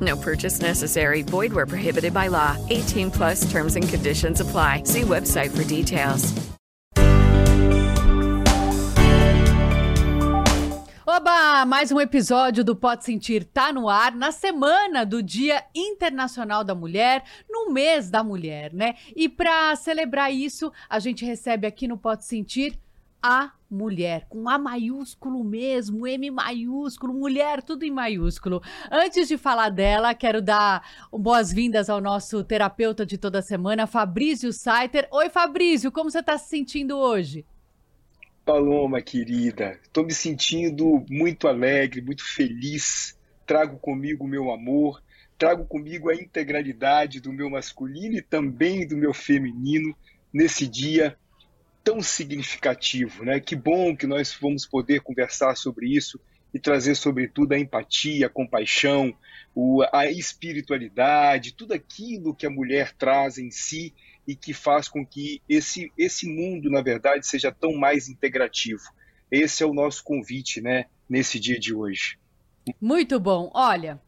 No purchase necessary. Void where prohibited by law. 18 plus terms and conditions apply. See website for details. Oba! Mais um episódio do Pode Sentir tá no ar na semana do Dia Internacional da Mulher, no mês da mulher, né? E para celebrar isso, a gente recebe aqui no Pode Sentir a mulher, com A maiúsculo mesmo, M maiúsculo, mulher, tudo em maiúsculo. Antes de falar dela, quero dar boas-vindas ao nosso terapeuta de toda semana, Fabrício Saiter. Oi, Fabrício, como você está se sentindo hoje? Paloma, querida, estou me sentindo muito alegre, muito feliz. Trago comigo o meu amor, trago comigo a integralidade do meu masculino e também do meu feminino nesse dia tão significativo, né? Que bom que nós vamos poder conversar sobre isso e trazer, sobretudo, a empatia, a compaixão, a espiritualidade, tudo aquilo que a mulher traz em si e que faz com que esse, esse mundo, na verdade, seja tão mais integrativo. Esse é o nosso convite, né, nesse dia de hoje. Muito bom. Olha,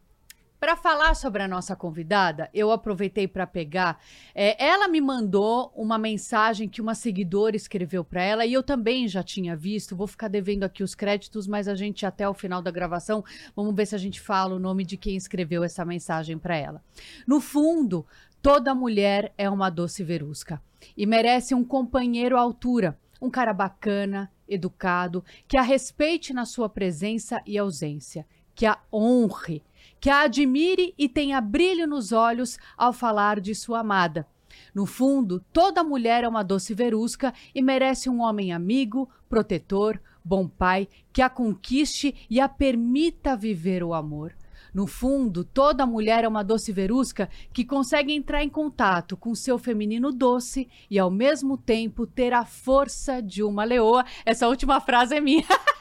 para falar sobre a nossa convidada, eu aproveitei para pegar. É, ela me mandou uma mensagem que uma seguidora escreveu para ela e eu também já tinha visto. Vou ficar devendo aqui os créditos, mas a gente até o final da gravação vamos ver se a gente fala o nome de quem escreveu essa mensagem para ela. No fundo, toda mulher é uma doce verusca e merece um companheiro à altura, um cara bacana, educado, que a respeite na sua presença e ausência, que a honre que a admire e tenha brilho nos olhos ao falar de sua amada. No fundo, toda mulher é uma doce verusca e merece um homem amigo, protetor, bom pai, que a conquiste e a permita viver o amor. No fundo, toda mulher é uma doce verusca que consegue entrar em contato com seu feminino doce e, ao mesmo tempo, ter a força de uma leoa. Essa última frase é minha.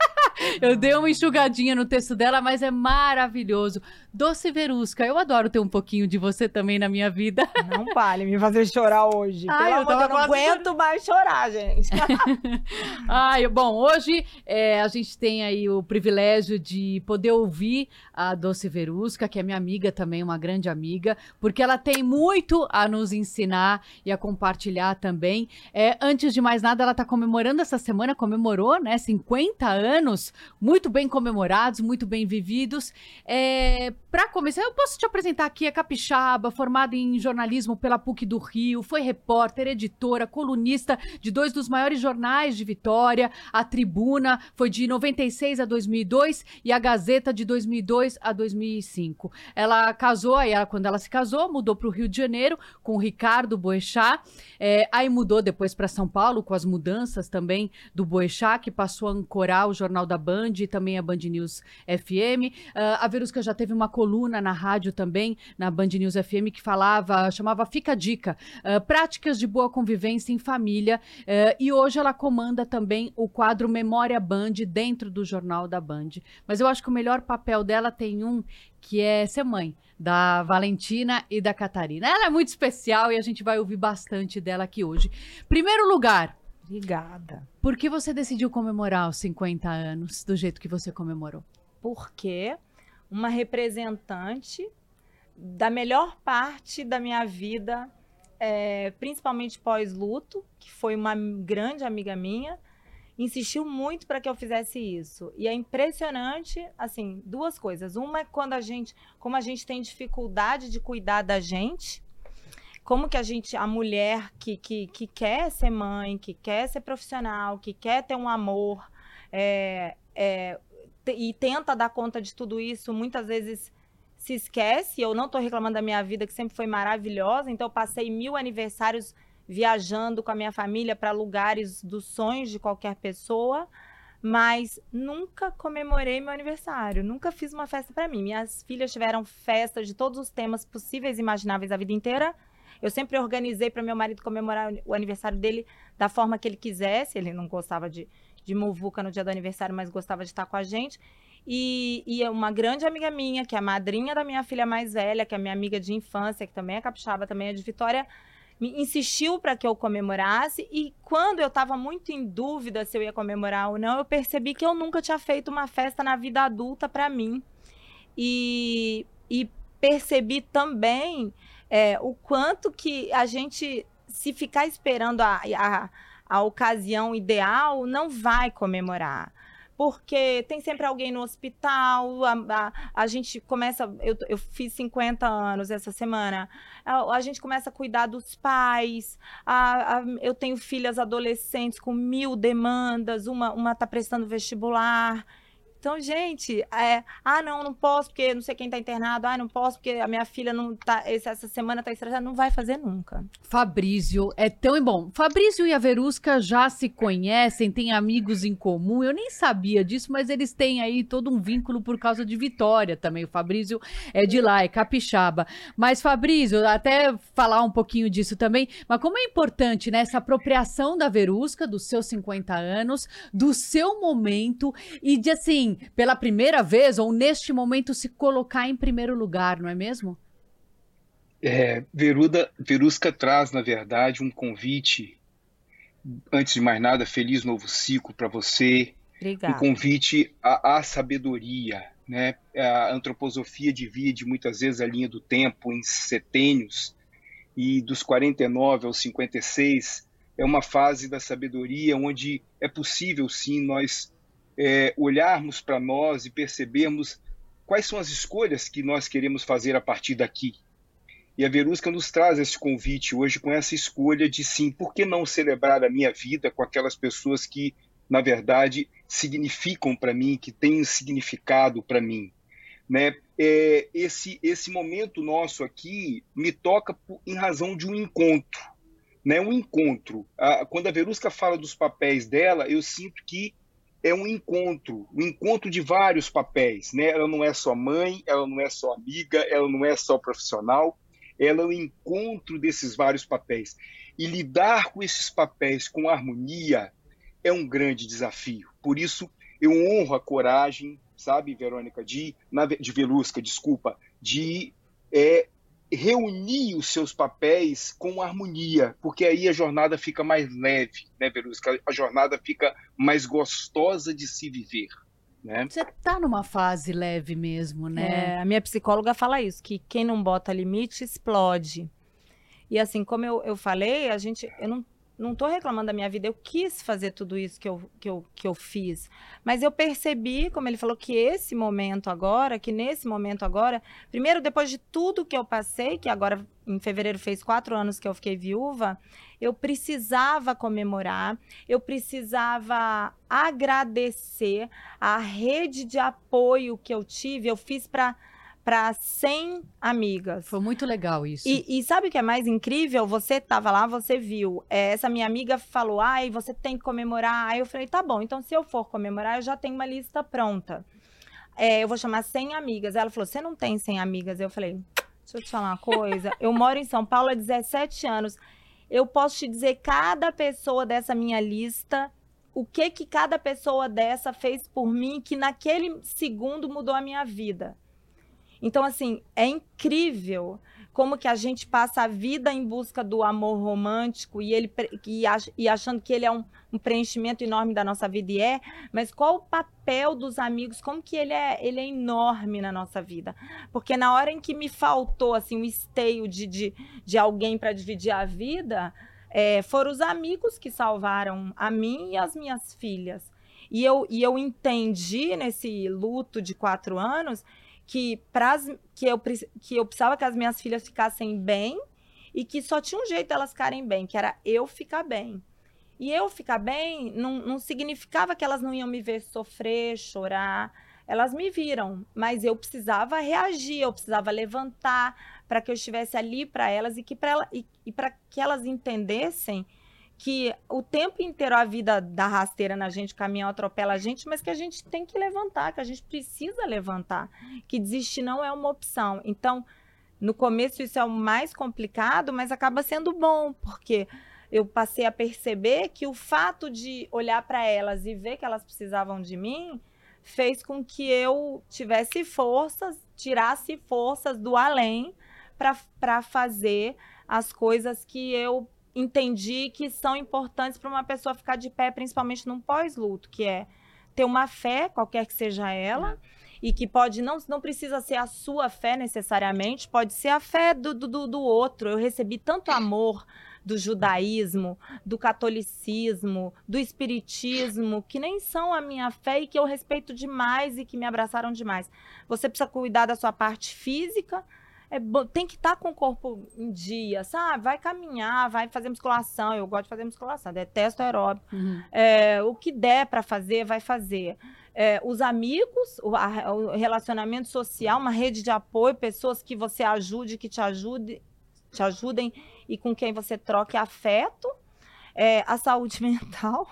Eu dei uma enxugadinha no texto dela, mas é maravilhoso. Doce Verusca, eu adoro ter um pouquinho de você também na minha vida. Não vale me fazer chorar hoje. Ai, eu, amor, eu não aguento mais chorar, gente. Ai, bom, hoje é, a gente tem aí o privilégio de poder ouvir a Doce Verusca, que é minha amiga também, uma grande amiga, porque ela tem muito a nos ensinar e a compartilhar também. É, antes de mais nada, ela está comemorando essa semana, comemorou, né, 50 anos, muito bem comemorados, muito bem vividos. É, para começar, eu posso te apresentar aqui a Capixaba, formada em jornalismo pela PUC do Rio, foi repórter, editora, colunista de dois dos maiores jornais de Vitória, a Tribuna, foi de 96 a 2002 e a Gazeta de 2002 a 2005. Ela casou, aí ela, quando ela se casou, mudou para o Rio de Janeiro com o Ricardo Boechat, é, aí mudou depois para São Paulo com as mudanças também do Boechat, que passou a ancorar o Jornal da Band e também a Band News FM. Uh, ah, a Verusca já teve uma coluna na rádio também, na Band News FM, que falava, chamava Fica a Dica, uh, práticas de boa convivência em família. Uh, e hoje ela comanda também o quadro Memória Band dentro do Jornal da Band. Mas eu acho que o melhor papel dela tem um que é ser mãe da Valentina e da Catarina. Ela é muito especial e a gente vai ouvir bastante dela aqui hoje. Primeiro lugar. Obrigada. Por que você decidiu comemorar os 50 anos do jeito que você comemorou? Porque uma representante da melhor parte da minha vida, é, principalmente pós-luto, que foi uma grande amiga minha, insistiu muito para que eu fizesse isso. E é impressionante, assim, duas coisas. Uma é quando a gente, como a gente tem dificuldade de cuidar da gente, como que a gente, a mulher que, que, que quer ser mãe, que quer ser profissional, que quer ter um amor, é, é, e tenta dar conta de tudo isso, muitas vezes se esquece. Eu não estou reclamando da minha vida, que sempre foi maravilhosa. Então, eu passei mil aniversários viajando com a minha família para lugares dos sonhos de qualquer pessoa, mas nunca comemorei meu aniversário, nunca fiz uma festa para mim. Minhas filhas tiveram festas de todos os temas possíveis e imagináveis a vida inteira. Eu sempre organizei para meu marido comemorar o aniversário dele da forma que ele quisesse. Ele não gostava de, de muvuca no dia do aniversário, mas gostava de estar com a gente. E, e uma grande amiga minha, que é a madrinha da minha filha mais velha, que é minha amiga de infância, que também é capixaba, também é de Vitória, me insistiu para que eu comemorasse. E quando eu estava muito em dúvida se eu ia comemorar ou não, eu percebi que eu nunca tinha feito uma festa na vida adulta para mim. E, e percebi também é, o quanto que a gente, se ficar esperando a, a, a ocasião ideal, não vai comemorar. Porque tem sempre alguém no hospital, a, a, a gente começa, eu, eu, fiz 50 anos essa semana, a, a gente começa a cuidar dos pais, eu tenho filhas adolescentes com mil demandas, uma, uma tá prestando vestibular, então, gente, é, ah, não, não posso porque não sei quem tá internado, ah, não posso porque a minha filha não tá, essa semana tá estressada, não vai fazer nunca. Fabrício, é tão bom. Fabrício e a Verusca já se conhecem, têm amigos em comum. Eu nem sabia disso, mas eles têm aí todo um vínculo por causa de Vitória também. O Fabrício é de lá, é capixaba. Mas, Fabrício, até falar um pouquinho disso também, mas como é importante, né, essa apropriação da Verusca, dos seus 50 anos, do seu momento e de assim, pela primeira vez ou neste momento se colocar em primeiro lugar, não é mesmo? É, Veruda, Verusca traz, na verdade, um convite. Antes de mais nada, feliz novo ciclo para você. Obrigada. Um convite à, à, sabedoria, né? A antroposofia divide muitas vezes a linha do tempo em setênios e dos 49 aos 56 é uma fase da sabedoria onde é possível sim nós é, olharmos para nós e percebermos quais são as escolhas que nós queremos fazer a partir daqui. E a Verusca nos traz esse convite hoje com essa escolha de sim, por que não celebrar a minha vida com aquelas pessoas que, na verdade, significam para mim, que têm significado para mim. Né? É, esse, esse momento nosso aqui me toca em razão de um encontro. Né? Um encontro. Quando a Verusca fala dos papéis dela, eu sinto que é um encontro, um encontro de vários papéis, né? Ela não é só mãe, ela não é só amiga, ela não é só profissional, ela é um encontro desses vários papéis. E lidar com esses papéis com harmonia é um grande desafio. Por isso, eu honro a coragem, sabe, Verônica, de, de Velusca, desculpa, de é, reunir os seus papéis com harmonia, porque aí a jornada fica mais leve, né, Verusca? A jornada fica mais gostosa de se viver. Né? Você tá numa fase leve mesmo, né? É, a minha psicóloga fala isso, que quem não bota limite explode. E assim, como eu, eu falei, a gente, eu não não estou reclamando da minha vida, eu quis fazer tudo isso que eu, que, eu, que eu fiz. Mas eu percebi, como ele falou, que esse momento agora, que nesse momento agora, primeiro, depois de tudo que eu passei, que agora em fevereiro fez quatro anos que eu fiquei viúva, eu precisava comemorar, eu precisava agradecer a rede de apoio que eu tive, eu fiz para para 100 amigas. Foi muito legal isso. E, e, sabe o que é mais incrível? Você estava lá, você viu. É, essa minha amiga falou: ai, você tem que comemorar. Aí eu falei: tá bom, então se eu for comemorar, eu já tenho uma lista pronta. É, eu vou chamar 100 amigas. Ela falou: você não tem 100 amigas? Eu falei: deixa eu te falar uma coisa. Eu moro em São Paulo há 17 anos. Eu posso te dizer cada pessoa dessa minha lista o que que cada pessoa dessa fez por mim que naquele segundo mudou a minha vida. Então, assim, é incrível como que a gente passa a vida em busca do amor romântico e ele e, achando que ele é um, um, preenchimento enorme da nossa vida e é, mas qual o papel dos amigos? Como que ele é ele é enorme na nossa vida? Porque na hora em que me faltou assim um esteio de, de, de alguém para dividir a vida, é, foram os amigos que salvaram a mim e as minhas filhas. E eu, e eu entendi nesse luto de quatro anos que, pras, que, eu, que eu precisava que as minhas filhas ficassem bem e que só tinha um jeito delas ficarem bem, que era eu ficar bem. E eu ficar bem não, não significava que elas não iam me ver sofrer, chorar. Elas me viram, mas eu precisava reagir, eu precisava levantar para que eu estivesse ali para elas e que para ela, e, e para que elas entendessem que o tempo inteiro a vida dá rasteira na gente, o caminhão atropela a gente, mas que a gente tem que levantar, que a gente precisa levantar, que desistir não é uma opção. Então, no começo isso é o mais complicado, mas acaba sendo bom, porque eu passei a perceber que o fato de olhar para elas e ver que elas precisavam de mim fez com que eu tivesse forças, tirasse forças do além para fazer as coisas que eu entendi que são importantes para uma pessoa ficar de pé, principalmente num pós-luto, que é ter uma fé, qualquer que seja ela, e que pode não, não precisa ser a sua fé necessariamente, pode ser a fé do, do, do outro. Eu recebi tanto amor do judaísmo, do catolicismo, do espiritismo, que nem são a minha fé e que eu respeito demais e que me abraçaram demais. Você precisa cuidar da sua parte física, é, tem que estar tá com o corpo em dia, sabe? Vai caminhar, vai fazer musculação. Eu gosto de fazer musculação, detesto aeróbico. Uhum. É, o que der para fazer, vai fazer é, os amigos, o, a, o, relacionamento social, uma rede de apoio, pessoas que você ajude, que te ajude, te ajudem e com quem você troque afeto. É, a saúde mental,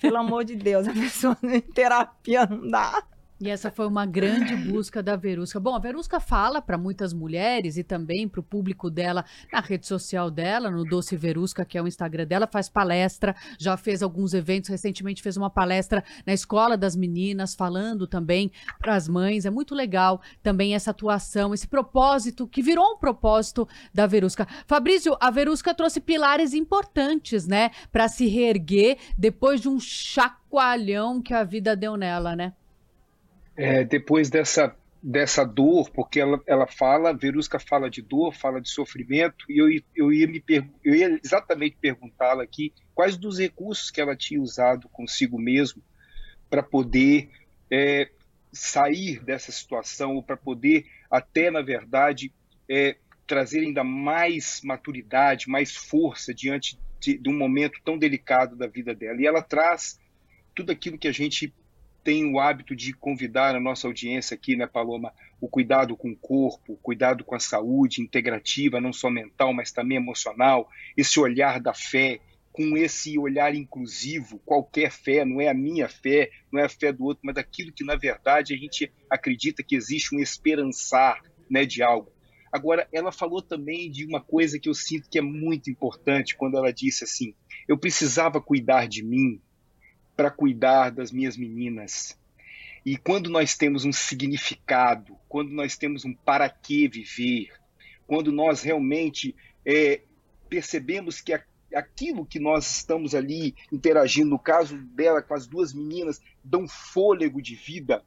pelo amor de Deus, a pessoa em terapia não dá. E essa foi uma grande busca da Verusca. Bom, a Verusca fala para muitas mulheres e também para o público dela na rede social dela, no Doce Verusca, que é o Instagram dela, faz palestra, já fez alguns eventos, recentemente fez uma palestra na Escola das Meninas, falando também para as mães. É muito legal também essa atuação, esse propósito, que virou um propósito da Verusca. Fabrício, a Verusca trouxe pilares importantes, né, para se reerguer depois de um chacoalhão que a vida deu nela, né? É, depois dessa, dessa dor, porque ela, ela fala, Verusca fala de dor, fala de sofrimento, e eu, eu ia, me eu ia exatamente perguntá-la aqui quais dos recursos que ela tinha usado consigo mesmo para poder é, sair dessa situação, ou para poder até, na verdade, é, trazer ainda mais maturidade, mais força diante de, de um momento tão delicado da vida dela. E ela traz tudo aquilo que a gente tem o hábito de convidar a nossa audiência aqui, né, Paloma, o cuidado com o corpo, o cuidado com a saúde integrativa, não só mental, mas também emocional, esse olhar da fé, com esse olhar inclusivo, qualquer fé, não é a minha fé, não é a fé do outro, mas aquilo que na verdade a gente acredita que existe um esperançar, né, de algo. Agora, ela falou também de uma coisa que eu sinto que é muito importante quando ela disse assim: eu precisava cuidar de mim, para cuidar das minhas meninas. E quando nós temos um significado, quando nós temos um para que viver, quando nós realmente é, percebemos que a, aquilo que nós estamos ali interagindo, no caso dela com as duas meninas, dão fôlego de vida,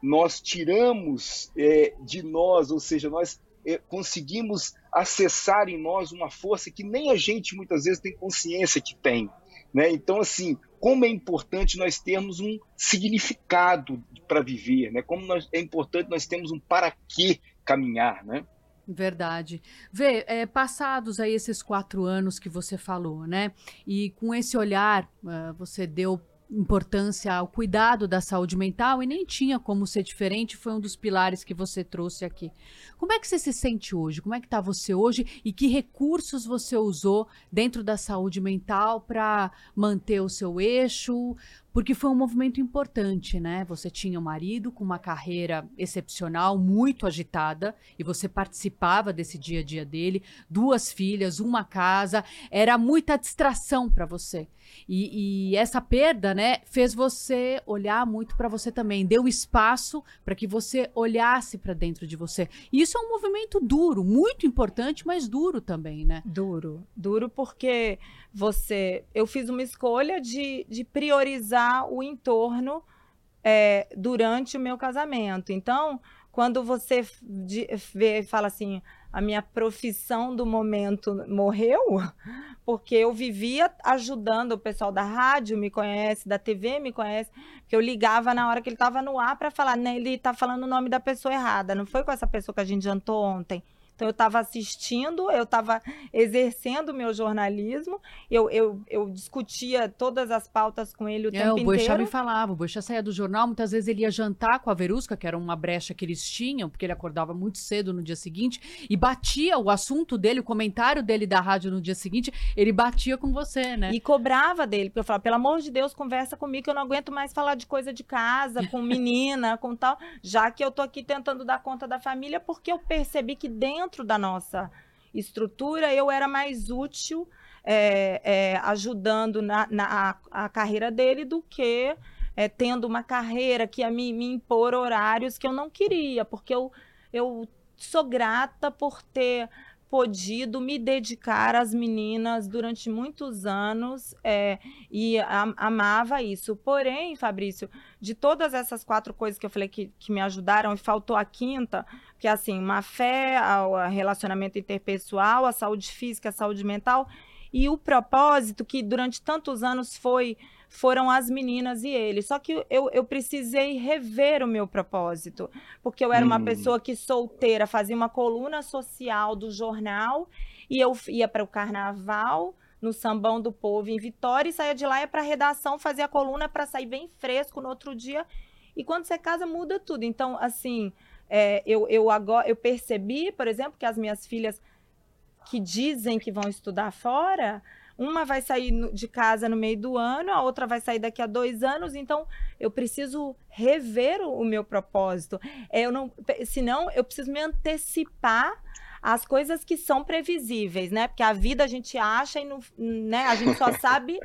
nós tiramos é, de nós, ou seja, nós é, conseguimos acessar em nós uma força que nem a gente muitas vezes tem consciência que tem. Né? Então, assim, como é importante nós termos um significado para viver, né? Como nós, é importante nós termos um para que caminhar, né? Verdade. Vê, é, passados aí esses quatro anos que você falou, né? E com esse olhar, uh, você deu importância ao cuidado da saúde mental e nem tinha como ser diferente, foi um dos pilares que você trouxe aqui. Como é que você se sente hoje? Como é que está você hoje e que recursos você usou dentro da saúde mental para manter o seu eixo, porque foi um movimento importante, né? Você tinha um marido com uma carreira excepcional, muito agitada, e você participava desse dia a dia dele, duas filhas, uma casa, era muita distração para você. E, e, essa perda, né, fez você olhar muito para você também, deu espaço para que você olhasse para dentro de você. E isso é um movimento duro, muito importante, mas duro também, né? Duro, duro porque você, eu fiz uma escolha de, de priorizar o entorno é, durante o meu casamento. Então, quando você vê, fala assim, a minha profissão do momento morreu, porque eu vivia ajudando o pessoal da rádio, me conhece, da TV me conhece, que eu ligava na hora que ele estava no ar para falar, né, ele está falando o nome da pessoa errada, não foi com essa pessoa que a gente jantou ontem. Então eu estava assistindo, eu estava exercendo o meu jornalismo, eu, eu, eu discutia todas as pautas com ele o É, tempo o inteiro. me falava, o Boechat saía do jornal, muitas vezes ele ia jantar com a Verusca, que era uma brecha que eles tinham, porque ele acordava muito cedo no dia seguinte, e batia o assunto dele, o comentário dele da rádio no dia seguinte, ele batia com você, né? E cobrava dele, porque eu falava, pelo amor de Deus, conversa comigo, que eu não aguento mais falar de coisa de casa, com menina, com tal, já que eu tô aqui tentando dar conta da família, porque eu percebi que dentro da nossa estrutura eu era mais útil é, é, ajudando na, na a, a carreira dele do que é, tendo uma carreira que ia me, me impor horários que eu não queria, porque eu, eu sou grata por ter podido me dedicar às meninas durante muitos anos é, e amava isso. Porém, Fabrício, de todas essas quatro coisas que eu falei que, que me ajudaram, e faltou a quinta, que é assim, uma fé ao relacionamento interpessoal, a saúde física, a saúde mental, e o propósito que durante tantos anos foi foram as meninas e ele. Só que eu, eu precisei rever o meu propósito, porque eu era uma Hum. pessoa que solteira fazia uma coluna social do jornal e eu ia para o carnaval no Sambão do Povo em Vitória e saía de lá ia para a redação fazer a coluna para sair bem fresco no outro dia. E quando você casa muda tudo. Então, assim, é, eu, eu agora eu percebi, por exemplo, que as minhas filhas que dizem que vão estudar fora, uma vai sair de casa no meio do ano, a outra vai sair daqui a dois anos, então eu preciso rever o, o meu propósito. É, eu não, senão eu preciso me antecipar às coisas que são previsíveis, né? Porque a vida a gente acha e não, né? a gente só sabe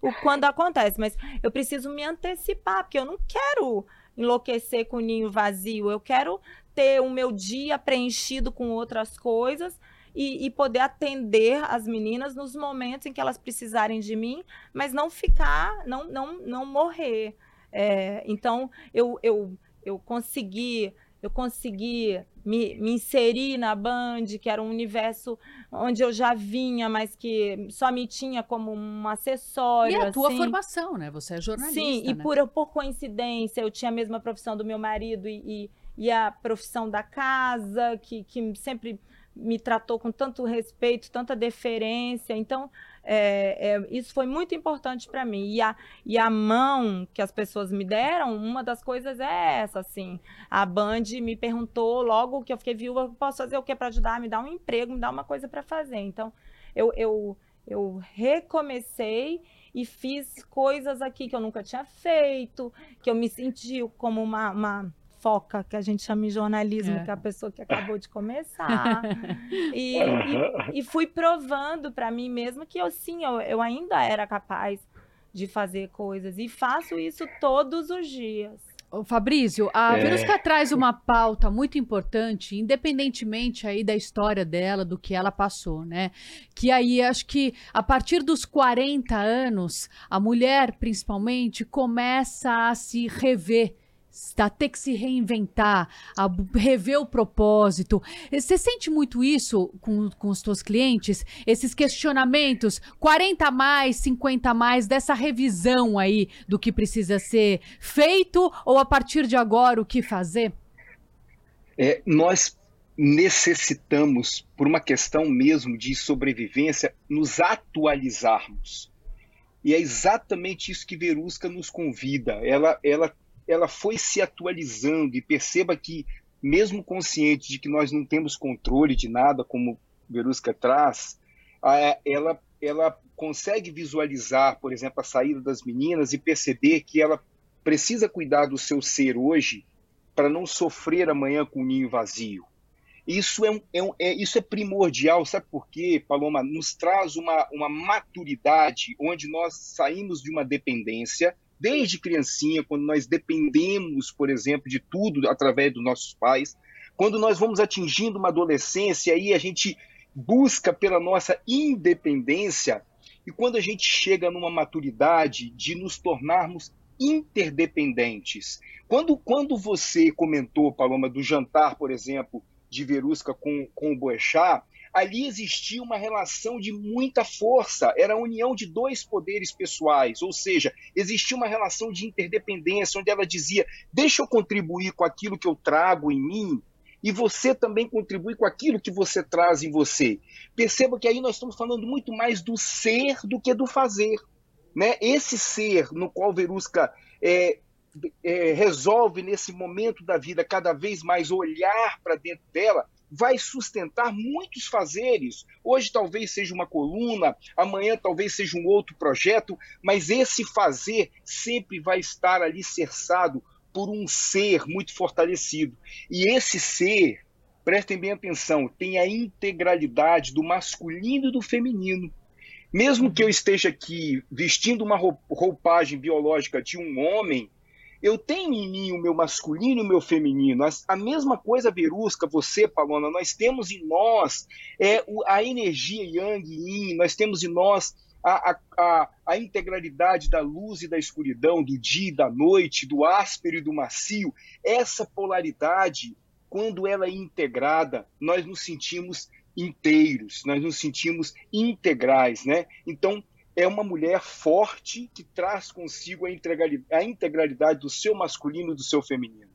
o quando acontece, mas eu preciso me antecipar, porque eu não quero enlouquecer com o ninho vazio, eu quero ter o meu dia preenchido com outras coisas e, e poder atender as meninas nos momentos em que elas precisarem de mim, mas não ficar, não, não, não morrer. É, então, eu, eu, eu consegui eu consegui me, me inserir na Band, que era um universo onde eu já vinha, mas que só me tinha como um E acessório. a tua assim. formação, né? Você é jornalista, Sim, e né? por, por coincidência, eu tinha a mesma profissão do meu marido e, e, e a profissão da casa, que, que sempre me tratou com tanto respeito, tanta deferência. Então, é, é, isso foi muito importante para mim. E a, e a mão que as pessoas me deram, uma das coisas é essa, assim. A Band me perguntou logo que eu fiquei viúva, posso fazer o que para ajudar? Me dar um emprego, me dar uma coisa para fazer. Então, eu, eu, eu recomecei e fiz coisas aqui que eu nunca tinha feito, que eu me senti como uma, uma foca, que a gente chama em jornalismo, É. que é a pessoa que acabou de começar. e, e, e fui provando para mim mesma que eu sim, eu, eu ainda era capaz de fazer coisas. E faço isso todos os dias. Ô, Fabrício, a É. Verusca traz uma pauta muito importante, independentemente aí da história dela, do que ela passou, né? Que aí acho que a partir dos 40 anos, a mulher principalmente começa a se rever. A ter que se reinventar, a rever o propósito. Você sente muito isso com, com os seus clientes? Esses questionamentos, 40 a mais, 50 a mais, dessa revisão aí do que precisa ser feito ou a partir de agora o que fazer? É, nós necessitamos, por uma questão mesmo de sobrevivência, nos atualizarmos. E é exatamente isso que Verusca nos convida. Ela, ela, ela foi se atualizando e perceba que, mesmo consciente de que nós não temos controle de nada, como Verusca traz, ela, ela consegue visualizar, por exemplo, a saída das meninas e perceber que ela precisa cuidar do seu ser hoje para não sofrer amanhã com o ninho vazio. Isso é, um- é um- é- isso é primordial, sabe por quê, Paloma? Nos traz uma, uma maturidade onde nós saímos de uma dependência, desde criancinha, quando nós dependemos, por exemplo, de tudo através dos nossos pais. Quando nós vamos atingindo uma adolescência, aí a gente busca pela nossa independência, e quando a gente chega numa maturidade de nos tornarmos interdependentes. Quando, quando você comentou, Paloma, do jantar, por exemplo, de Verusca com, com o Boechat, ali existia uma relação de muita força, era a união de dois poderes pessoais, ou seja, existia uma relação de interdependência, onde ela dizia: deixa eu contribuir com aquilo que eu trago em mim, e você também contribui com aquilo que você traz em você. Perceba que aí nós estamos falando muito mais do ser do que do fazer. Né? Esse ser no qual Verusca é, é, resolve nesse momento da vida cada vez mais olhar para dentro dela, vai sustentar muitos fazeres. Hoje talvez seja uma coluna, amanhã talvez seja um outro projeto, mas esse fazer sempre vai estar ali cerçado por um ser muito fortalecido. E esse ser, prestem bem atenção, tem a integralidade do masculino e do feminino. Mesmo que eu esteja aqui vestindo uma roupagem biológica de um homem, eu tenho em mim o meu masculino e o meu feminino. A, mesma coisa, Verusca, você, Palona, nós temos em nós é, a energia yang yin, nós temos em nós a, a, a, integralidade da luz e da escuridão, do dia e da noite, do áspero e do macio. Essa polaridade, quando ela é integrada, nós nos sentimos inteiros, nós nos sentimos integrais, né? Então, é uma mulher forte que traz consigo a integralidade do seu masculino e do seu feminino.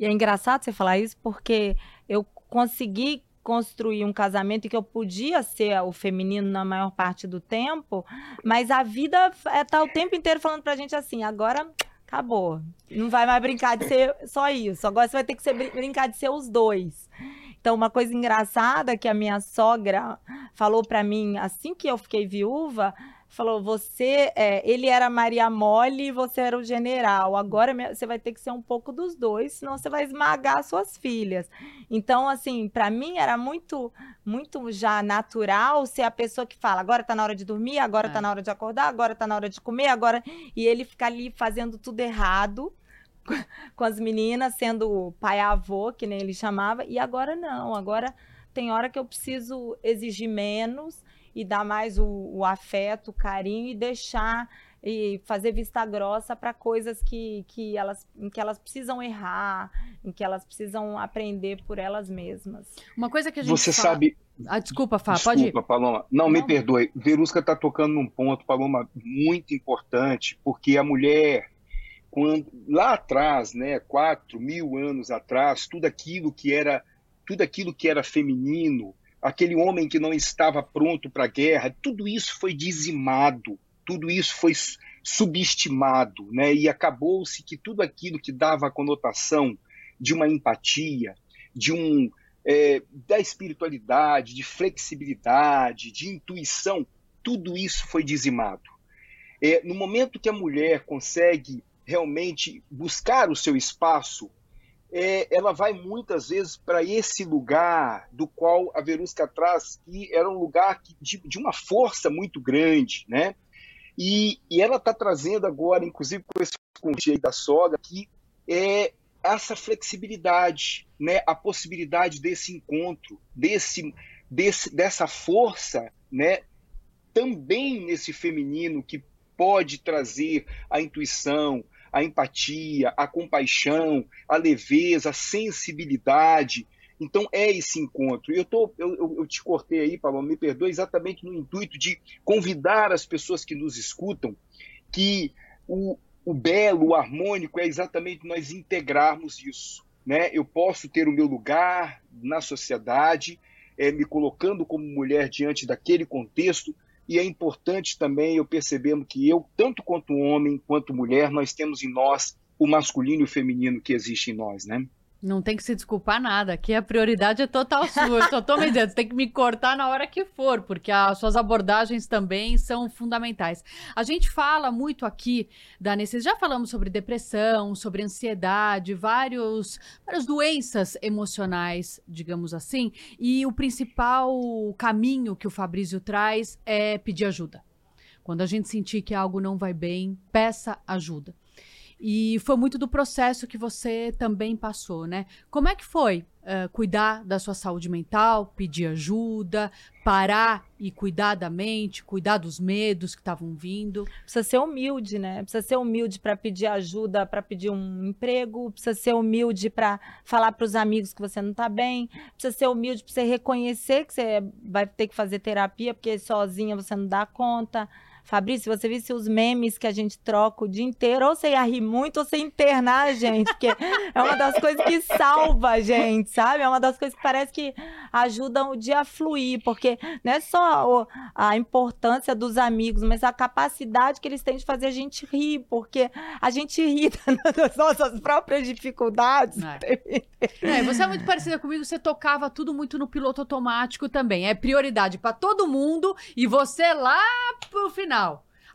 E é engraçado você falar isso porque eu consegui construir um casamento em que eu podia ser o feminino na maior parte do tempo, mas a vida está o tempo inteiro falando pra gente assim, agora acabou. Não vai mais brincar de ser só isso. Agora você vai ter que ser, brincar de ser os dois. Então, uma coisa engraçada que a minha sogra falou para mim assim que eu fiquei viúva falou: você, é, ele era Maria Mole e você era o general. Agora você vai ter que ser um pouco dos dois, senão você vai esmagar suas filhas. Então, assim, para mim era muito, muito já natural ser a pessoa que fala: agora tá na hora de dormir, agora tá é. tá na hora de acordar, agora tá na hora de comer, agora. E ele fica ali fazendo tudo errado com as meninas, sendo pai-avô, que nem ele chamava, e agora não, agora tem hora que eu preciso exigir menos e dar mais o, o afeto, o carinho e deixar e fazer vista grossa para coisas que, que, elas, em que elas precisam errar, em que elas precisam aprender por elas mesmas. Uma coisa que a gente Você fala... sabe. Ah, desculpa, Fá, desculpa, pode ir. Paloma. Não, Não, me perdoe. Verusca está tocando num ponto, Paloma, muito importante, porque a mulher, quando lá atrás, né, quatro mil anos atrás, tudo aquilo que era, tudo aquilo que era feminino, aquele homem que não estava pronto para a guerra, tudo isso foi dizimado, tudo isso foi subestimado, né? E acabou-se que tudo aquilo que dava a conotação de uma empatia, de um é, da espiritualidade, de flexibilidade, de intuição, tudo isso foi dizimado. É, no momento que a mulher consegue realmente buscar o seu espaço é, ela vai muitas vezes para esse lugar do qual a Verusca traz, que era um lugar de, de uma força muito grande, né? E, e ela está trazendo agora, inclusive com esse convite da sogra, que é essa flexibilidade, né? A possibilidade desse encontro, desse, desse, dessa força, né? Também nesse feminino que pode trazer a intuição, a empatia, a compaixão, a leveza, a sensibilidade. Então é esse encontro. Eu, tô, eu, eu te cortei aí, Paulo, me perdoe, exatamente no intuito de convidar as pessoas que nos escutam que o, o belo, o harmônico é exatamente nós integrarmos isso. Né? Eu posso ter o meu lugar na sociedade, é, me colocando como mulher diante daquele contexto, e é importante também eu percebendo que eu, tanto quanto homem, quanto mulher, nós temos em nós o masculino e o feminino que existe em nós, né? Não tem que se desculpar nada. Aqui a prioridade é total sua. Eu só tô me dizendo, tem que me cortar na hora que for, porque as suas abordagens também são fundamentais. A gente fala muito aqui da necessidade. Já falamos sobre depressão, sobre ansiedade, vários, várias doenças emocionais, digamos assim. E o principal caminho que o Fabrício traz é pedir ajuda. Quando a gente sentir que algo não vai bem, peça ajuda. E foi muito do processo que você também passou, né? Como é que foi uh, cuidar da sua saúde mental, pedir ajuda, parar e cuidar da mente, cuidar dos medos que estavam vindo? Precisa ser humilde, né? Precisa ser humilde para pedir ajuda, para pedir um emprego, precisa ser humilde para falar para os amigos que você não está bem, precisa ser humilde para você reconhecer que você vai ter que fazer terapia porque sozinha você não dá conta Fabrício, você visse os memes que a gente troca o dia inteiro, ou você ia rir muito, ou você internar a gente, porque é uma das coisas que salva a gente, sabe? É uma das coisas que parece que ajudam o dia a fluir, porque não é só a importância dos amigos, mas a capacidade que eles têm de fazer a gente rir, porque a gente ri das nossas próprias dificuldades. É. É, você é muito parecida comigo, você tocava tudo muito no piloto automático também. É prioridade para todo mundo e você lá pro final.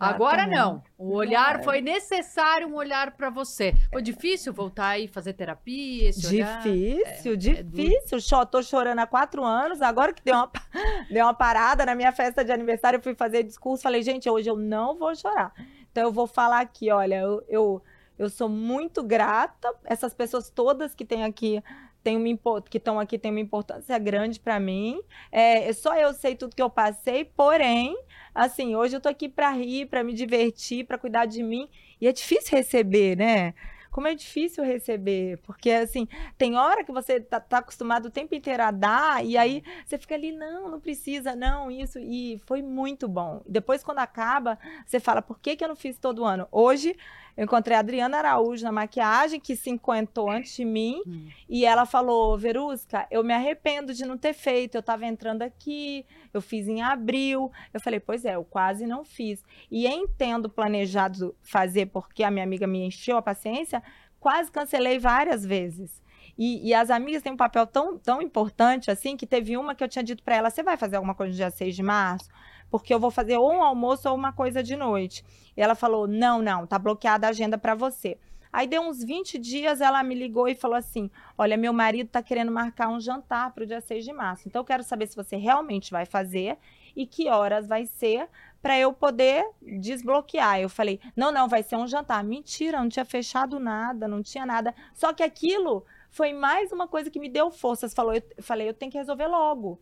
Agora não. O olhar é. foi necessário um olhar para você. Foi difícil voltar e fazer terapia? difícil, é, difícil. É tô chorando há quatro anos. Agora que deu uma, deu uma parada na minha festa de aniversário, eu fui fazer discurso. Falei, gente, hoje eu não vou chorar. Então eu vou falar aqui, olha, eu, eu, eu sou muito grata. Essas pessoas todas que têm aqui tem uma, que estão aqui têm uma importância grande para mim. É, só eu sei tudo que eu passei, porém, assim, hoje eu tô aqui para rir, para me divertir, para cuidar de mim. E é difícil receber, né? Como é difícil receber, porque assim, tem hora que você tá, tá, acostumado o tempo inteiro a dar, e aí você fica ali, não, não precisa, não, isso, e foi muito bom. Depois, quando acaba, você fala, por que, que eu não fiz todo ano? Hoje, eu encontrei a Adriana Araújo na maquiagem, que se encantou antes de mim, hum. e ela falou: Verusca, eu me arrependo de não ter feito. Eu estava entrando aqui, eu fiz em abril. Eu falei: Pois é, eu quase não fiz. E em tendo planejado fazer, porque a minha amiga me encheu a paciência, quase cancelei várias vezes. E, e, as amigas têm um papel tão, tão importante assim que teve uma que eu tinha dito para ela: você vai fazer alguma coisa no dia 6 de março? porque eu vou fazer ou um almoço ou uma coisa de noite. E ela falou: não, não, tá bloqueada a agenda para você. Aí deu uns 20 dias, ela me ligou e falou assim: Olha, meu marido tá querendo marcar um jantar para o dia 6 de março. Então eu quero saber se você realmente vai fazer e que horas vai ser para eu poder desbloquear. Eu falei: Não, não, vai ser um jantar. Mentira, não tinha fechado nada, não tinha nada. Só que aquilo foi mais uma coisa que me deu forças. Falou, eu falei: Eu tenho que resolver logo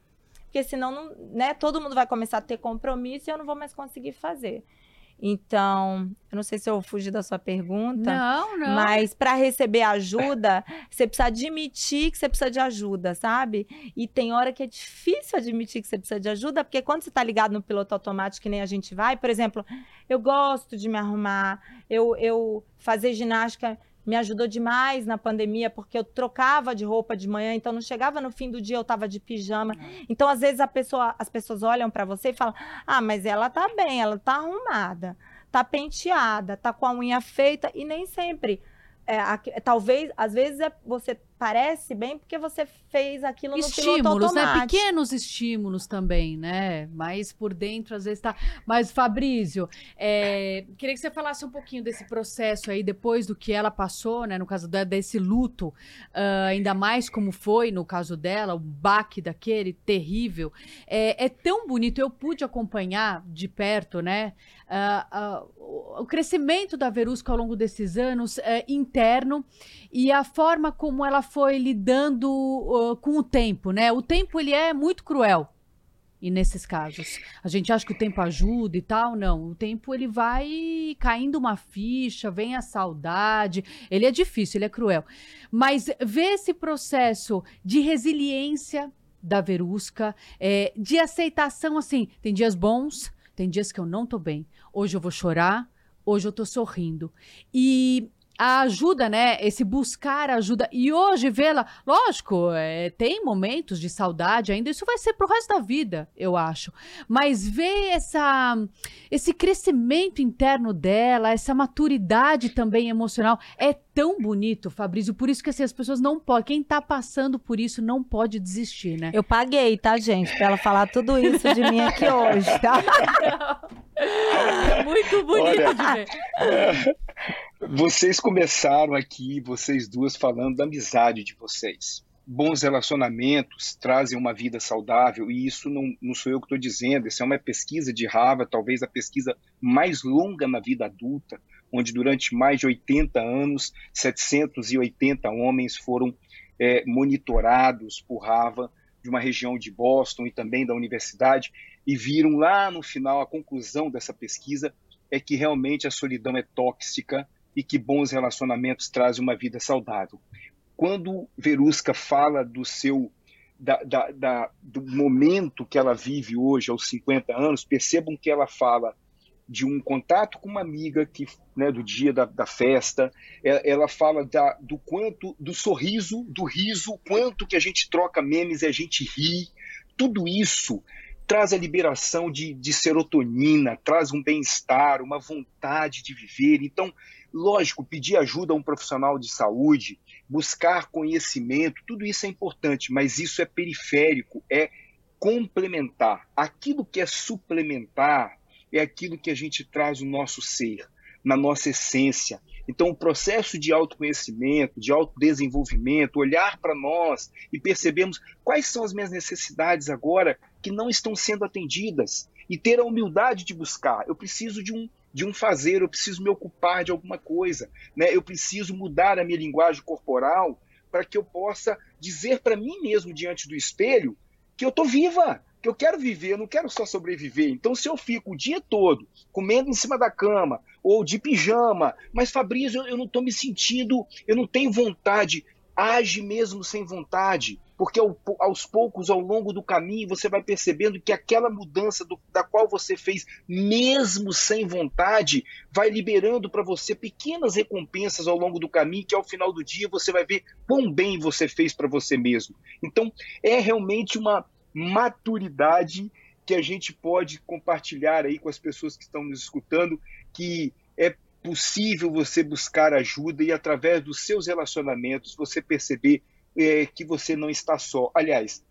porque senão não, né, todo mundo vai começar a ter compromisso e eu não vou mais conseguir fazer. Então, eu não sei se eu fugi da sua pergunta. Não, não. Mas para receber ajuda, você precisa admitir que você precisa de ajuda, sabe? E tem hora que é difícil admitir que você precisa de ajuda, porque quando você está ligado no piloto automático, que nem a gente vai, por exemplo, eu gosto de me arrumar, eu, eu fazer ginástica me ajudou demais na pandemia, porque eu trocava de roupa de manhã, então não chegava no fim do dia eu estava de pijama. Então, às vezes, pessoa, as pessoas olham para você e falam: ah, mas ela tá bem, ela tá arrumada, tá penteada, tá com a unha feita, e nem sempre. É, talvez, às vezes, é, você parece bem porque você fez aquilo no estímulos, né? Pequenos estímulos também, né? Mas por dentro às vezes tá. Mas Fabrício, é... queria que você falasse um pouquinho desse processo aí depois do que ela passou, né? No caso desse luto, uh, ainda mais como foi no caso dela, o baque daquele terrível. É, é tão bonito. Eu pude acompanhar de perto, né? Uh, uh, o crescimento da Verusca ao longo desses anos é, interno e a forma como ela foi lidando uh, com o tempo, né? O tempo ele é muito cruel. E nesses casos, a gente acha que o tempo ajuda e tal, não. O tempo ele vai caindo uma ficha, vem a saudade. Ele é difícil, ele é cruel. Mas ver esse processo de resiliência da Verusca, é, de aceitação, assim, tem dias bons, tem dias que eu não tô bem. Hoje eu vou chorar, hoje eu tô sorrindo. E a ajuda, né? Esse buscar ajuda. E hoje vê-la, lógico, é, tem momentos de saudade ainda, isso vai ser pro resto da vida, eu acho. Mas ver essa, esse crescimento interno dela, essa maturidade também emocional, é tão bonito, Fabrício. Por isso que assim, as pessoas não podem. Quem tá passando por isso não pode desistir, né? Eu paguei, tá, gente? Pra ela falar tudo isso de mim aqui hoje, tá? É muito bonito Olha, de ver. Vocês começaram aqui, vocês duas, falando da amizade de vocês. Bons relacionamentos trazem uma vida saudável, e isso não, não sou eu que estou dizendo, isso é uma pesquisa de Harvard, talvez a pesquisa mais longa na vida adulta, onde durante mais de 80 anos, 780 homens foram é, monitorados por Harvard, de uma região de Boston e também da universidade, e viram lá no final a conclusão dessa pesquisa é que realmente a solidão é tóxica e que bons relacionamentos trazem uma vida saudável. Quando Verusca fala do seu da, da, da, do momento que ela vive hoje, aos 50 anos, percebam que ela fala de um contato com uma amiga que, né, do dia da, da festa. Ela, ela fala da, do quanto, do sorriso, do riso, quanto que a gente troca memes e a gente ri. Tudo isso traz a liberação de, de serotonina, traz um bem-estar, uma vontade de viver. Então, lógico, pedir ajuda a um profissional de saúde, buscar conhecimento, tudo isso é importante, mas isso é periférico, é complementar. Aquilo que é suplementar é aquilo que a gente traz no nosso ser, na nossa essência. Então, o processo de autoconhecimento, de autodesenvolvimento, olhar para nós e percebermos quais são as minhas necessidades agora que não estão sendo atendidas e ter a humildade de buscar. Eu preciso de um, de um fazer, eu preciso me ocupar de alguma coisa, né? eu preciso mudar a minha linguagem corporal para que eu possa dizer para mim mesmo diante do espelho que eu estou viva, que eu quero viver, eu não quero só sobreviver. Então, se eu fico o dia todo comendo em cima da cama ou de pijama, mas Fabrício, eu não estou me sentindo, eu não tenho vontade, age mesmo sem vontade, porque aos poucos, ao longo do caminho, você vai percebendo que aquela mudança do, da qual você fez, mesmo sem vontade, vai liberando para você pequenas recompensas ao longo do caminho, que ao final do dia você vai ver quão bem você fez para você mesmo. Então, é realmente uma maturidade que a gente pode compartilhar aí com as pessoas que estão nos escutando, que é possível você buscar ajuda e através dos seus relacionamentos você perceber é, que você não está só. Aliás,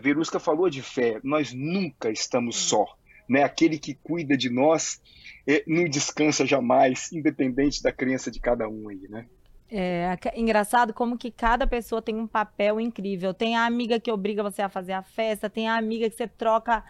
Verusca falou de fé, nós nunca estamos só. Né? Aquele que cuida de nós é, não descansa jamais, independente da crença de cada um aí, né? É engraçado como que cada pessoa tem um papel incrível. Tem a amiga que obriga você a fazer a festa, tem a amiga que você troca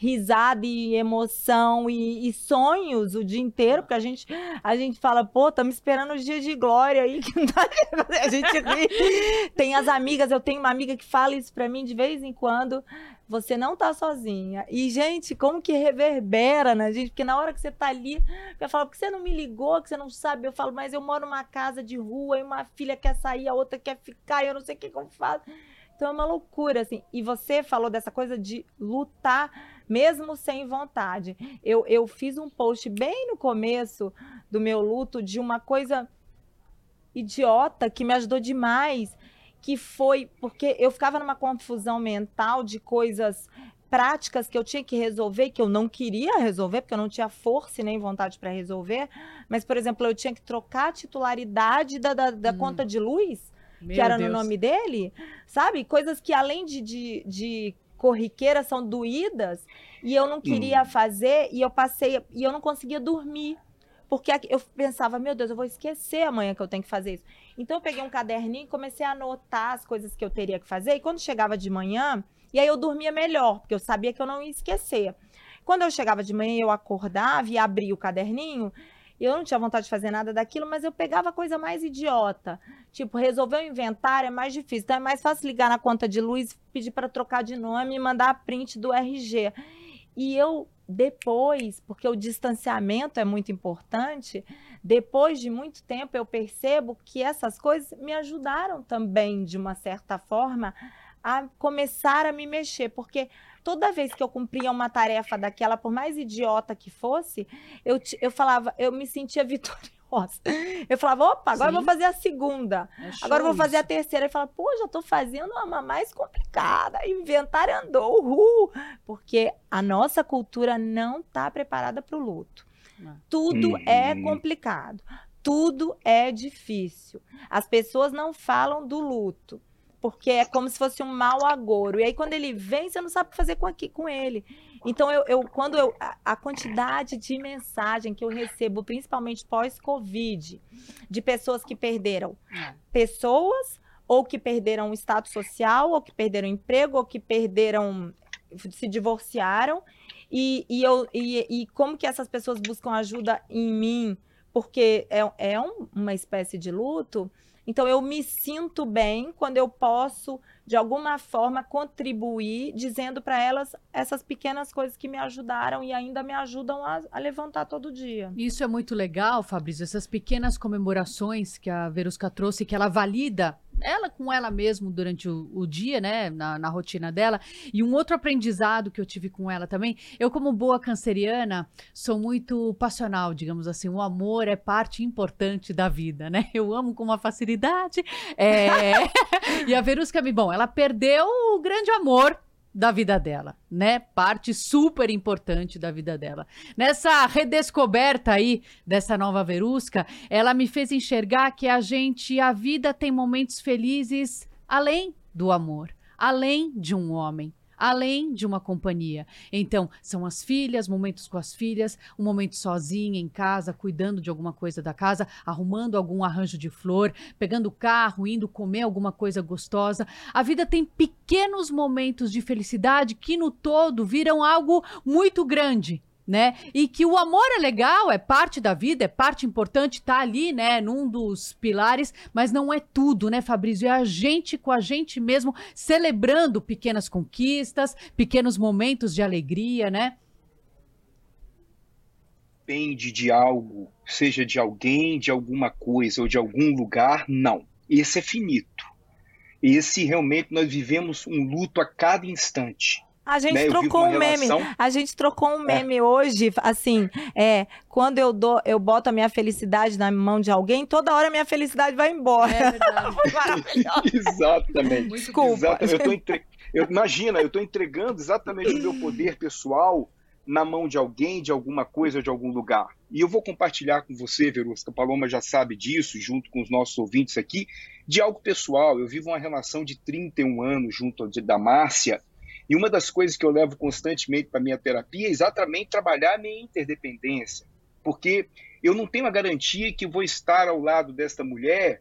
risada e emoção e, e sonhos o dia inteiro, porque a gente, a gente fala, pô, estamos esperando os dias de glória aí, que não tá a gente ri. Tem as amigas, eu tenho uma amiga que fala isso para mim de vez em quando, você não tá sozinha. E, gente, como que reverbera na gente? Porque na hora que você tá ali, eu falo, porque você não me ligou, que você não sabe? Eu falo, mas eu moro numa casa de rua e uma filha quer sair, a outra quer ficar, e eu não sei o que, que eu faço. Então é uma loucura, assim. E você falou dessa coisa de lutar mesmo sem vontade. Eu, eu fiz um post bem no começo do meu luto de uma coisa idiota que me ajudou demais que foi porque eu ficava numa confusão mental de coisas práticas que eu tinha que resolver, que eu não queria resolver, porque eu não tinha força e nem vontade para resolver. Mas, por exemplo, eu tinha que trocar a titularidade da, da, da hum. conta de luz, Meu que era Deus. no nome dele, sabe? Coisas que, além de, de, de corriqueira, são doídas, e eu não queria hum. fazer, e eu passei, e eu não conseguia dormir. Porque eu pensava, meu Deus, eu vou esquecer amanhã que eu tenho que fazer isso. Então eu peguei um caderninho e comecei a anotar as coisas que eu teria que fazer. E quando chegava de manhã, e aí eu dormia melhor, porque eu sabia que eu não ia esquecer. Quando eu chegava de manhã, eu acordava e abria o caderninho. Eu não tinha vontade de fazer nada daquilo, mas eu pegava a coisa mais idiota. Tipo, resolver o inventário é mais difícil. Então é mais fácil ligar na conta de luz, pedir para trocar de nome e mandar a print do RG. E eu depois, porque o distanciamento é muito importante, depois de muito tempo eu percebo que essas coisas me ajudaram também, de uma certa forma, a começar a me mexer, porque toda vez que eu cumpria uma tarefa daquela, por mais idiota que fosse, eu, eu falava, eu me sentia vitoriosa. Eu falava, opa, agora Sim. eu vou fazer a segunda. É agora eu vou fazer isso. a terceira. E falava, pô, já estou fazendo uma mais complicada. Inventário andou, uhul. Porque a nossa cultura não está preparada para o luto. Tudo hum. é complicado. Tudo é difícil. As pessoas não falam do luto porque é como se fosse um mau agouro. E aí, quando ele vem, você não sabe o que fazer com, aqui, com ele. Então, eu, eu quando eu. A, a, quantidade de mensagem que eu recebo, principalmente pós-Covid, de pessoas que perderam é. pessoas, ou que perderam o status social, ou que perderam emprego, ou que perderam. se divorciaram. E, e, eu, e, e como que essas pessoas buscam ajuda em mim? Porque é, é um, uma espécie de luto então eu me sinto bem quando eu posso de alguma forma contribuir dizendo para elas essas pequenas coisas que me ajudaram e ainda me ajudam a, a, levantar todo dia. Isso é muito legal, Fabrício, essas pequenas comemorações que a Verusca trouxe, que ela valida ela com ela mesmo durante o, o dia, né, na, na, rotina dela. E um outro aprendizado que eu tive com ela também, eu como boa canceriana, sou muito passional, digamos assim, o amor é parte importante da vida, né? Eu amo com uma facilidade. É... e a Verusca, bom, ela perdeu o grande amor da vida dela, né? Parte super importante da vida dela. Nessa redescoberta aí dessa nova Verusca, ela me fez enxergar que a gente, a vida tem momentos felizes além do amor, além de um homem além de uma companhia. Então, são as filhas, momentos com as filhas, um momento sozinha em casa, cuidando de alguma coisa da casa, arrumando algum arranjo de flor, pegando o carro, indo comer alguma coisa gostosa. A vida tem pequenos momentos de felicidade que no todo viram algo muito grande né? E que o amor é legal, é parte da vida, é parte importante, tá ali, né, num dos pilares, mas não é tudo, né, Fabrício? É a gente com a gente mesmo celebrando pequenas conquistas, pequenos momentos de alegria, né? Depende de algo, seja de alguém, de alguma coisa ou de algum lugar, não. Esse é finito. Esse realmente nós vivemos um luto a cada instante. A gente né? trocou um meme. A gente trocou um é. meme é. hoje, assim, é, quando eu dou, eu boto a minha felicidade na mão de alguém, toda hora a minha felicidade vai embora. É verdade. exatamente. Desculpa. Exatamente. Eu tô entre... eu, imagina, eu estou entregando exatamente o meu poder pessoal na mão de alguém, de alguma coisa, de algum lugar. E eu vou compartilhar com você, Verusca, a Paloma já sabe disso, junto com os nossos ouvintes aqui, de algo pessoal. Eu vivo uma relação de 31 anos junto da Márcia, e uma das coisas que eu levo constantemente para minha terapia é exatamente trabalhar a minha interdependência, porque eu não tenho a garantia que vou estar ao lado desta mulher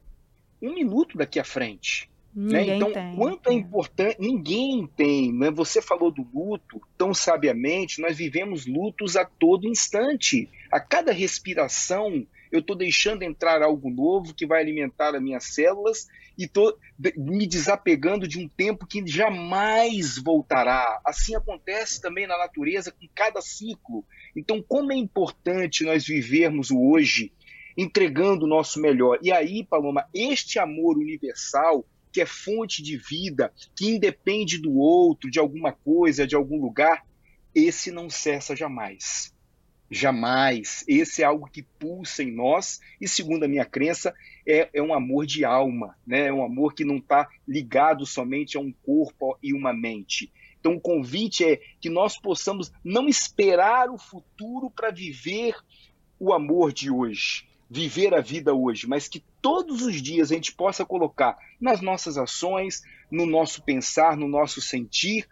um minuto daqui à frente. Né? Então, tem, quanto é, é importante, ninguém tem. Né? Você falou do luto tão sabiamente, nós vivemos lutos a todo instante. A cada respiração, eu estou deixando entrar algo novo que vai alimentar as minhas células e estou me desapegando de um tempo que jamais voltará. Assim acontece também na natureza com cada ciclo. Então, como é importante nós vivermos o hoje, entregando o nosso melhor. E aí, Paloma, este amor universal que é fonte de vida, que independe do outro, de alguma coisa, de algum lugar, esse não cessa jamais. Jamais. Esse é algo que pulsa em nós e, segundo a minha crença, é, é um amor de alma, né? é um amor que não está ligado somente a um corpo e uma mente. Então, o convite é que nós possamos não esperar o futuro para viver o amor de hoje, viver a vida hoje, mas que todos os dias a gente possa colocar nas nossas ações, no nosso pensar, no nosso sentir,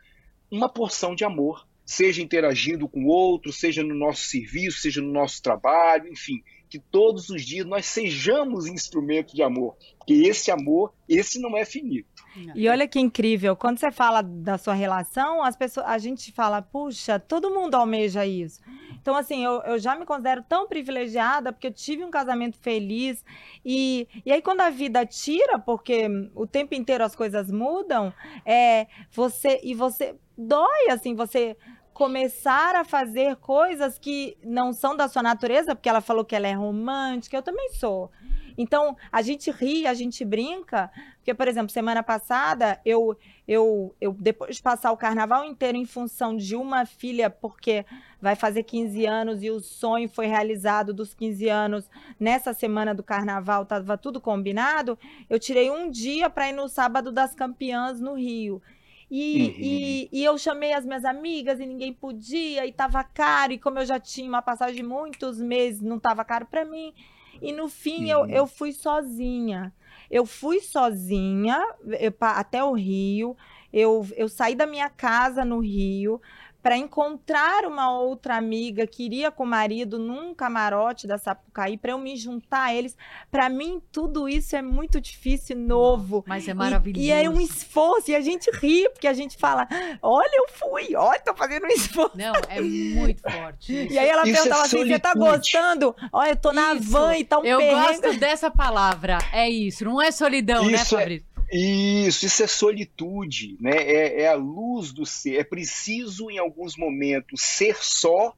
uma porção de amor seja interagindo com outros, seja no nosso serviço, seja no nosso trabalho, enfim, que todos os dias nós sejamos instrumentos de amor, porque esse amor, esse não é finito. E olha que incrível, quando você fala da sua relação, as pessoas, a gente fala, puxa, todo mundo almeja isso. Então, assim, eu, eu já me considero tão privilegiada porque eu tive um casamento feliz. E, e aí, quando a vida tira, porque o tempo inteiro as coisas mudam, é você e você dói, assim, você começar a fazer coisas que não são da sua natureza, porque ela falou que ela é romântica, eu também sou. Então, a gente ri, a gente brinca, porque, por exemplo, semana passada, eu, eu, eu depois de passar o carnaval inteiro em função de uma filha, porque vai fazer 15 anos e o sonho foi realizado dos 15 anos nessa semana do carnaval, estava tudo combinado, eu tirei um dia para ir no sábado das campeãs no Rio. E, uhum. e, e, eu chamei as minhas amigas e ninguém podia, e tava caro, e como eu já tinha uma passagem de muitos meses, não tava caro para mim. E no fim uhum. eu, eu fui sozinha. Eu fui sozinha eu, até o Rio. Eu, eu saí da minha casa no Rio para encontrar uma outra amiga que iria com o marido num camarote da Sapucaí, para eu me juntar a eles. Para mim, tudo isso é muito difícil e novo. Mas é maravilhoso. E, e, é um esforço, e a gente ri, porque a gente fala: olha, eu fui, olha, tô fazendo um esforço. Não, é muito forte. Isso. E aí ela isso perguntava é assim: você tá gostando? Olha, eu tô na isso. van e tá um Eu gosto dessa palavra. É isso, não é solidão, né, isso né, Fabrício? É... Isso, isso é solitude, né? É, é, a luz do ser. É preciso, em alguns momentos, ser só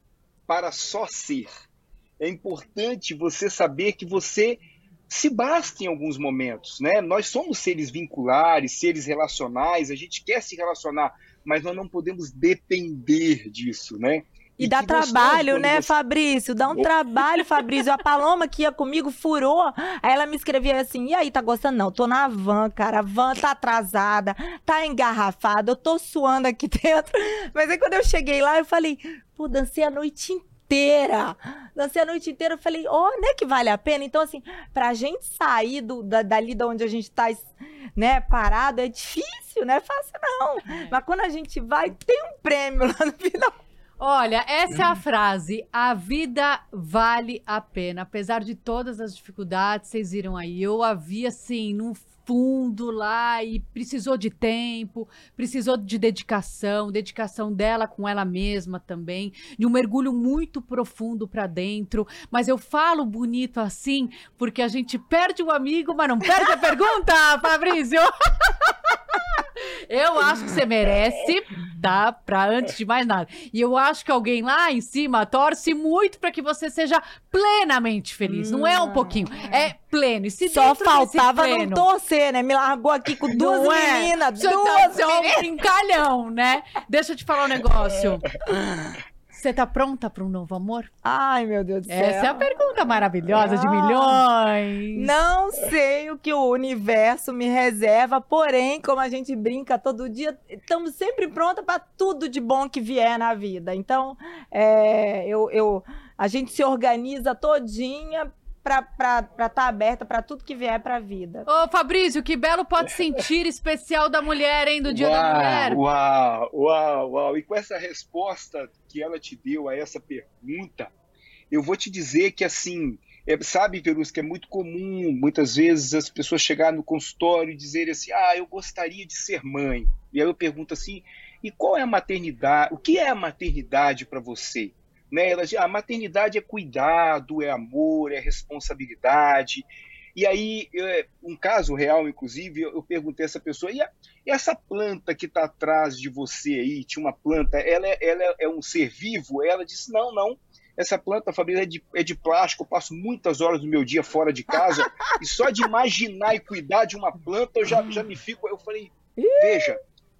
para só ser. É importante você saber que você se basta em alguns momentos, né? Nós somos seres vinculares, seres relacionais, a gente quer se relacionar, mas nós não podemos depender disso, né? E, dá trabalho, né. Fabrício? Dá um trabalho, Fabrício. A Paloma que ia comigo furou. Aí ela me escrevia assim: e aí, tá gostando? Não, tô na van, cara. A van tá atrasada, tá engarrafada, eu tô suando aqui dentro. Mas aí quando eu cheguei lá, eu falei: pô, dancei a noite inteira. Dancei a noite inteira. Eu falei: ó, oh, né que vale a pena? Então, assim, pra gente sair do, da, dali da onde a gente tá, né, parado, é difícil, não é fácil, não. É. Mas quando a gente vai, tem um prêmio lá no final. Olha, essa é a frase. A vida vale a pena. Apesar de todas as dificuldades, vocês viram aí. Eu havia, assim, no fundo lá e precisou de tempo, precisou de dedicação, dedicação dela com ela mesma também, de um mergulho muito profundo para dentro. Mas eu falo bonito assim porque a gente perde o amigo, mas não perde a pergunta, Fabrício. Eu acho que você merece, tá? Pra antes de mais nada. E eu acho que alguém lá em cima torce muito para que você seja plenamente feliz. Não é um pouquinho, é pleno. E se Só faltava pleno, não torcer, né? Me largou aqui com duas é. meninas, duas Você é um brincalhão, né? Deixa eu te falar um negócio. Você tá pronta para um novo amor? Ai, meu Deus do céu. Essa é a pergunta maravilhosa ah, de milhões. Não sei o que o universo me reserva, porém, como a gente brinca todo dia, estamos sempre pronta para tudo de bom que vier na vida. Então, é, eu, eu, a gente se organiza todinha para estar tá aberta para tudo que vier para a vida. Ô, Fabrício, que belo pode sentir especial da mulher, hein, do Dia uau, da Mulher. Uau, uau, uau. E com essa resposta que ela te deu a essa pergunta, eu vou te dizer que, assim, é, sabe, Verus, que é muito comum, muitas vezes, as pessoas chegarem no consultório e dizerem assim, ah, eu gostaria de ser mãe. E aí eu pergunto assim, e qual é a maternidade? O que é a maternidade para você? Né? Ela diz, a maternidade é cuidado, é amor, é responsabilidade. E aí, um caso real, inclusive, eu perguntei a essa pessoa, e, a, e essa planta que está atrás de você aí, tinha uma planta, ela, é, ela é um ser vivo? Ela disse, não, não, essa planta, Fabrício, é de, é de plástico, eu passo muitas horas do meu dia fora de casa, e só de imaginar e cuidar de uma planta, eu já, já me fico, eu falei, veja,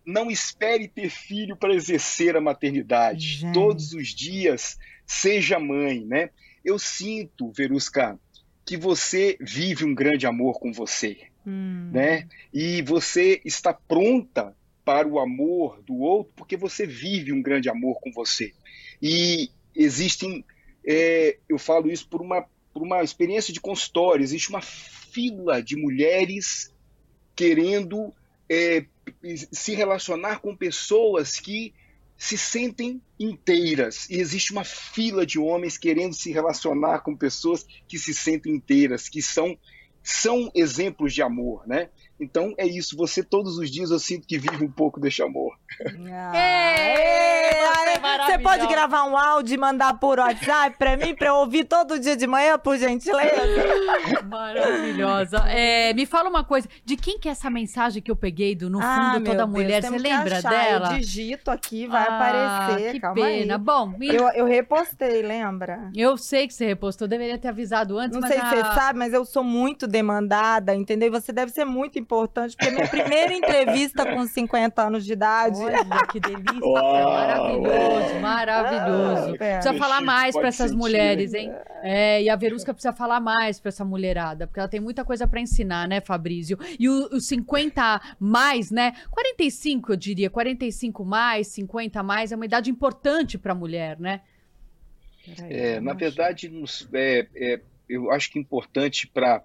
não espere ter filho para exercer a maternidade. Gente. Todos os dias, seja mãe, né? Eu sinto, Verusca, que você vive um grande amor com você, hum. né? E você está pronta para o amor do outro porque você vive um grande amor com você. E existem, é, eu falo isso por uma, por uma experiência de consultório, existe uma fila de mulheres querendo é, se relacionar com pessoas que se sentem inteiras. E existe uma fila de homens querendo se relacionar com pessoas que se sentem inteiras, que são, são exemplos de amor, né? Então é isso, você todos os dias eu sinto que vive um pouco desse amor. Ah, é, você pode gravar um áudio e mandar por WhatsApp para mim, para eu ouvir todo dia de manhã, por gentileza? Maravilhosa. É, me fala uma coisa, de quem que é essa mensagem que eu peguei do No ah, Fundo ah, Toda Mulher? Você lembra dela? Eu digito aqui, vai ah, aparecer. Que Calma pena. Aí. Bom, me... eu, eu repostei, lembra? Eu sei que você repostou, eu deveria ter avisado antes. Não sei a... se você sabe, mas eu sou muito demandada, entendeu? Você deve ser muito importante importante, porque minha primeira entrevista com 50 anos de idade. Olha, que delícia! Uau, maravilhoso, maravilhoso. Ah, precisa falar mais para essas sentir, mulheres, hein? É, e a Verusca precisa falar mais para essa mulherada, porque ela tem muita coisa para ensinar, né, Fabrício? E os 50 mais, né? 45, eu diria, 45 mais, 50 mais, é uma idade importante para a mulher, né? é, na verdade, é, é, eu acho que é importante para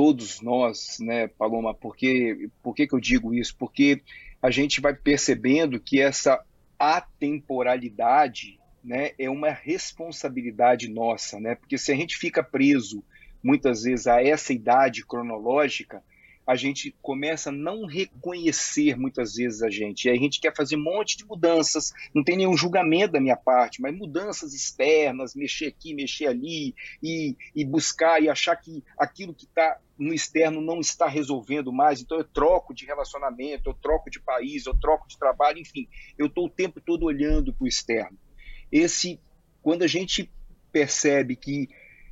todos nós, né, Paloma, porque, por que, que eu digo isso? Porque a gente vai percebendo que essa atemporalidade né, é uma responsabilidade nossa, né? Porque se a gente fica preso muitas vezes a essa idade cronológica, a gente começa a não reconhecer muitas vezes a gente. E a gente quer fazer um monte de mudanças, não tem nenhum julgamento da minha parte, mas mudanças externas, mexer aqui, mexer ali, e, e buscar e achar que aquilo que está no externo não está resolvendo mais, então eu troco de relacionamento, eu troco de país, eu troco de trabalho, enfim, eu estou o tempo todo olhando para o externo. Esse, quando a gente percebe que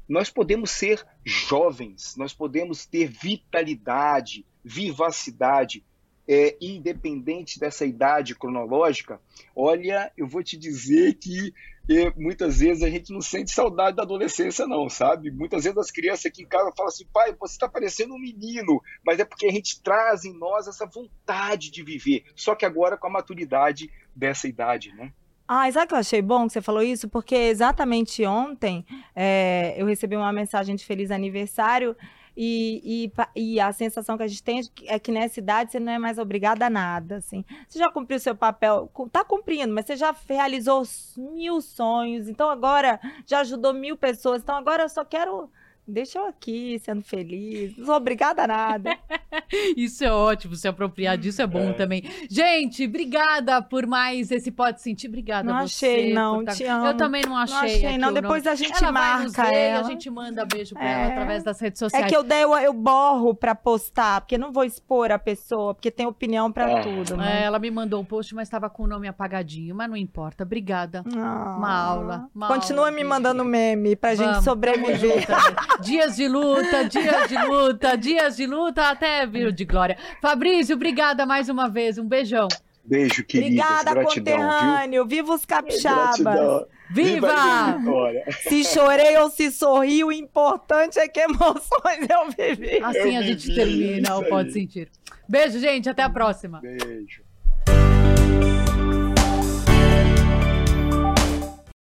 nós podemos ser jovens, nós podemos ter vitalidade, vivacidade, é, independente dessa idade cronológica. Olha, eu vou te dizer que é, muitas vezes a gente não sente saudade da adolescência, não, sabe? Muitas vezes as crianças aqui em casa falam assim, pai, você está parecendo um menino, mas é porque a gente traz em nós essa vontade de viver, só que agora com a maturidade dessa idade, né? Ah, sabe que eu achei bom que você falou isso? Porque exatamente ontem é, eu recebi uma mensagem de feliz aniversário e, e, e, a sensação que a gente tem é que nessa idade você não é mais obrigada a nada, assim. Você já cumpriu seu papel, tá cumprindo, mas você já realizou mil sonhos, então agora já ajudou mil pessoas, então agora eu só quero Deixa eu aqui sendo feliz, não sou obrigada a nada. Isso é ótimo, se apropriar disso é bom é. também. Gente, obrigada por mais esse Pode Sentir. Obrigada não você. achei, não, tá... te amo. Eu também não achei. Não achei, não. Depois a gente ela marca ela. a gente manda beijo pra é. ela através das redes sociais. É que eu, dei, eu, eu borro pra postar, porque não vou expor a pessoa, porque tem opinião pra é. tudo. Né? É, ela me mandou um post, mas estava com o nome apagadinho, mas não importa. Obrigada. Ah. Uma aula. Uma Continua aula, me mandando meme pra Vamos, gente sobreviver. dias de luta, dias de luta, dias de luta, até vir de glória. Fabrício, obrigada mais uma vez. Um beijão. Beijo, querida. Obrigada, gratidão, conterrâneo. Viu? Viva os capixabas. Viva! Viva se chorei ou se sorri, o importante é que emoções eu vivi. Assim eu a gente termina o Pode Sentir. Beijo, gente. Até a próxima. Beijo.